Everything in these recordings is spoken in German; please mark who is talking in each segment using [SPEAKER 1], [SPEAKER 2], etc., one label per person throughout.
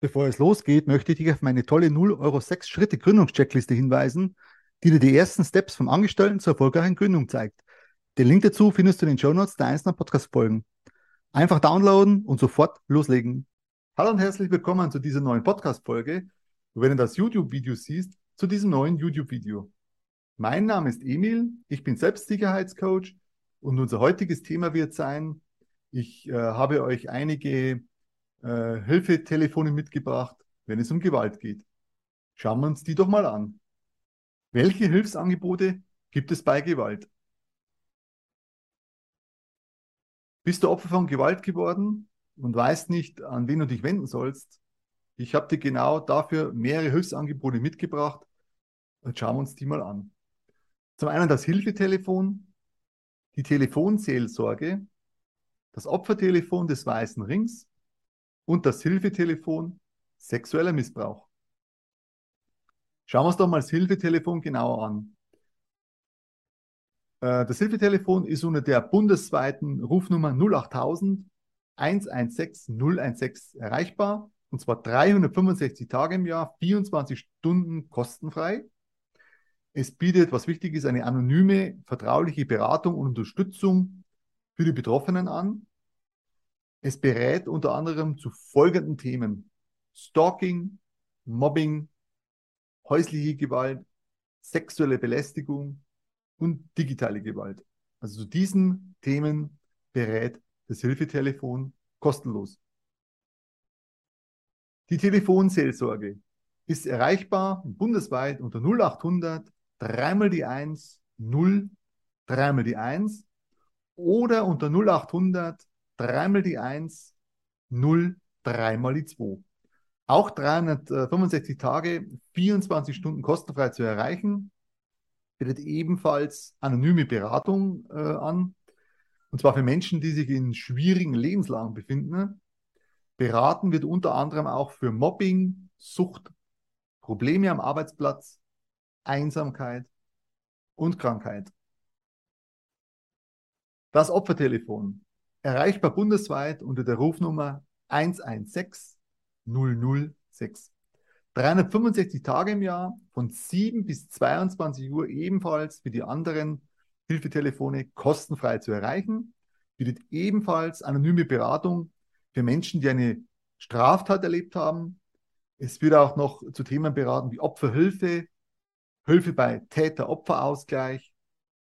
[SPEAKER 1] Bevor es losgeht, möchte ich dich auf meine tolle 0 Euro 6 Schritte Gründungscheckliste hinweisen, die dir die ersten Steps vom Angestellten zur erfolgreichen Gründung zeigt. Den Link dazu findest du in den Show Notes der einzelnen Podcast-Folgen. Einfach downloaden und sofort loslegen. Hallo und herzlich willkommen zu dieser neuen Podcast-Folge. Wenn du das YouTube-Video siehst, zu diesem neuen YouTube-Video. Mein Name ist Emil, ich bin Selbstsicherheitscoach und unser heutiges Thema wird sein, ich äh, habe euch einige äh, Hilfetelefone mitgebracht, wenn es um Gewalt geht. Schauen wir uns die doch mal an. Welche Hilfsangebote gibt es bei Gewalt? Bist du Opfer von Gewalt geworden und weißt nicht, an wen du dich wenden sollst? Ich habe dir genau dafür mehrere Hilfsangebote mitgebracht. Jetzt schauen wir uns die mal an. Zum einen das Hilfetelefon, die Telefonseelsorge, das Opfertelefon des Weißen Rings, und das Hilfetelefon sexueller Missbrauch. Schauen wir uns doch mal das Hilfetelefon genauer an. Äh, das Hilfetelefon ist unter der bundesweiten Rufnummer 08000 116 016 erreichbar und zwar 365 Tage im Jahr, 24 Stunden kostenfrei. Es bietet, was wichtig ist, eine anonyme, vertrauliche Beratung und Unterstützung für die Betroffenen an. Es berät unter anderem zu folgenden Themen. Stalking, Mobbing, häusliche Gewalt, sexuelle Belästigung und digitale Gewalt. Also zu diesen Themen berät das Hilfetelefon kostenlos. Die Telefonseelsorge ist erreichbar bundesweit unter 0800 dreimal die 1 0 dreimal die 1 oder unter 0800 dreimal die 1, 0, dreimal die 2. Auch 365 Tage, 24 Stunden kostenfrei zu erreichen, bietet ebenfalls anonyme Beratung äh, an. Und zwar für Menschen, die sich in schwierigen Lebenslagen befinden. Beraten wird unter anderem auch für Mobbing, Sucht, Probleme am Arbeitsplatz, Einsamkeit und Krankheit. Das Opfertelefon erreichbar bundesweit unter der Rufnummer 116 006. 365 Tage im Jahr von 7 bis 22 Uhr ebenfalls wie die anderen Hilfetelefone kostenfrei zu erreichen. Bietet ebenfalls anonyme Beratung für Menschen, die eine Straftat erlebt haben. Es wird auch noch zu Themen beraten wie Opferhilfe, Hilfe bei Täter-Opfer-Ausgleich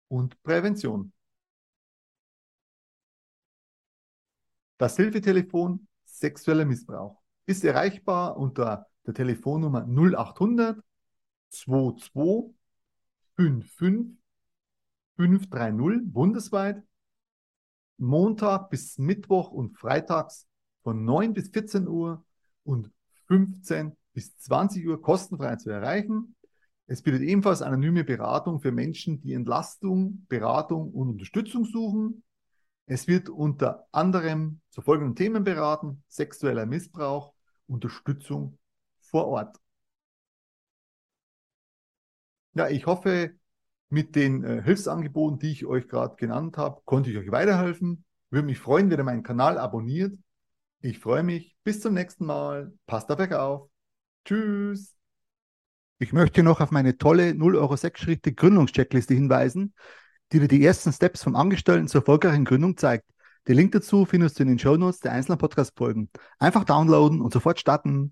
[SPEAKER 1] und Prävention. Das Hilfetelefon sexueller Missbrauch ist erreichbar unter der Telefonnummer 0800 22 55 530 bundesweit. Montag bis Mittwoch und freitags von 9 bis 14 Uhr und 15 bis 20 Uhr kostenfrei zu erreichen. Es bietet ebenfalls anonyme Beratung für Menschen, die Entlastung, Beratung und Unterstützung suchen. Es wird unter anderem zu folgenden Themen beraten: sexueller Missbrauch, Unterstützung vor Ort. Ja, ich hoffe, mit den äh, Hilfsangeboten, die ich euch gerade genannt habe, konnte ich euch weiterhelfen. Würde mich freuen, wenn ihr meinen Kanal abonniert. Ich freue mich. Bis zum nächsten Mal. Passt auf euch auf. Tschüss. Ich möchte noch auf meine tolle 0 Euro 6 Schritte Gründungscheckliste hinweisen die dir die ersten Steps vom Angestellten zur erfolgreichen Gründung zeigt. Den Link dazu findest du in den Show Notes der einzelnen Podcast-Folgen. Einfach downloaden und sofort starten.